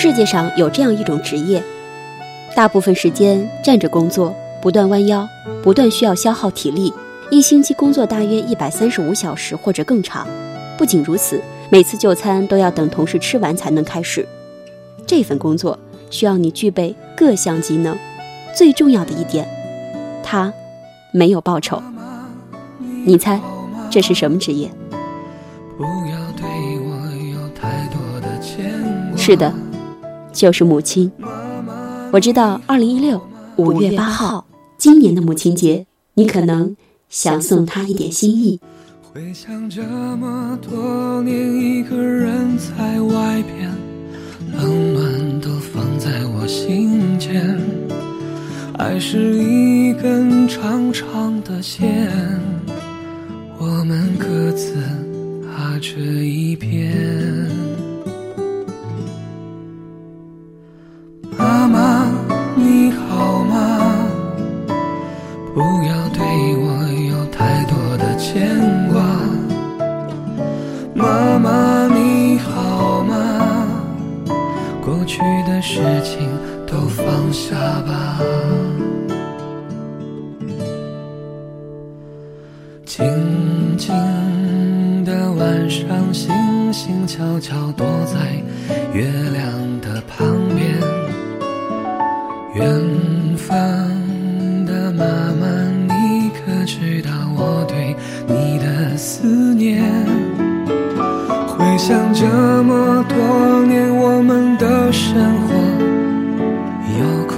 世界上有这样一种职业，大部分时间站着工作，不断弯腰，不断需要消耗体力，一星期工作大约一百三十五小时或者更长。不仅如此，每次就餐都要等同事吃完才能开始。这份工作需要你具备各项技能，最重要的一点，它没有报酬。你猜这是什么职业？是的，就是母亲。我知道，二零一六五月八号，今年的母亲节，你可能想送她一点心意。回想这么多年，一个人在外边，冷暖都放在我心间。爱是一根长长的线，我们各自踏着一边。对我有太多的牵挂妈妈你好吗过去的事情都放下吧静静的晚上星星悄悄躲在月亮的旁边远想这么多年，我们的生活有苦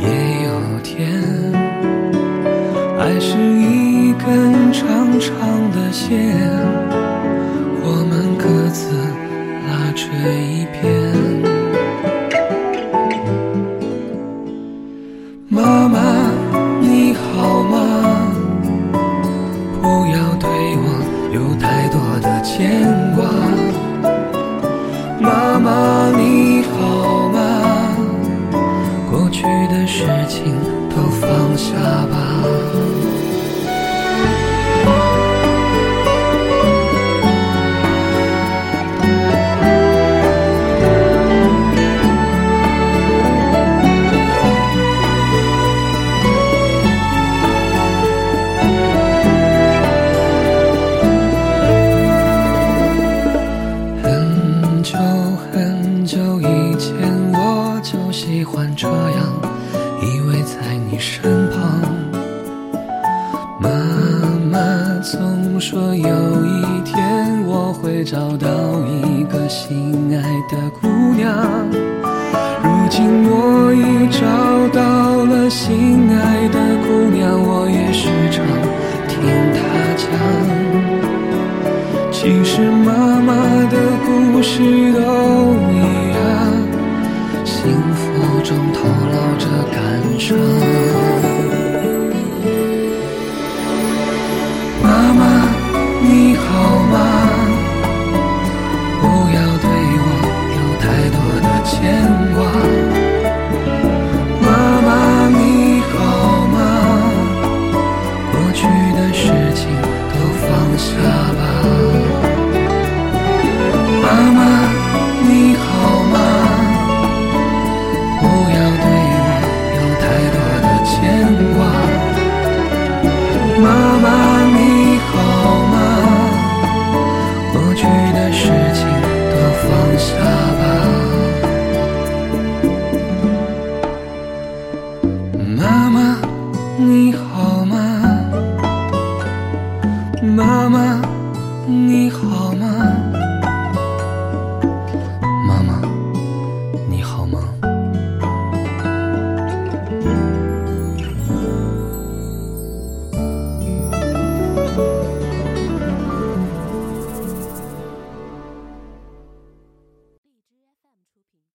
也有甜，爱是一根。长长的线，我们各自拉着一边。身旁。妈妈总说有一天我会找到一个心爱的姑娘。如今我已找到了心爱的姑的事情都放下吧。妈妈你好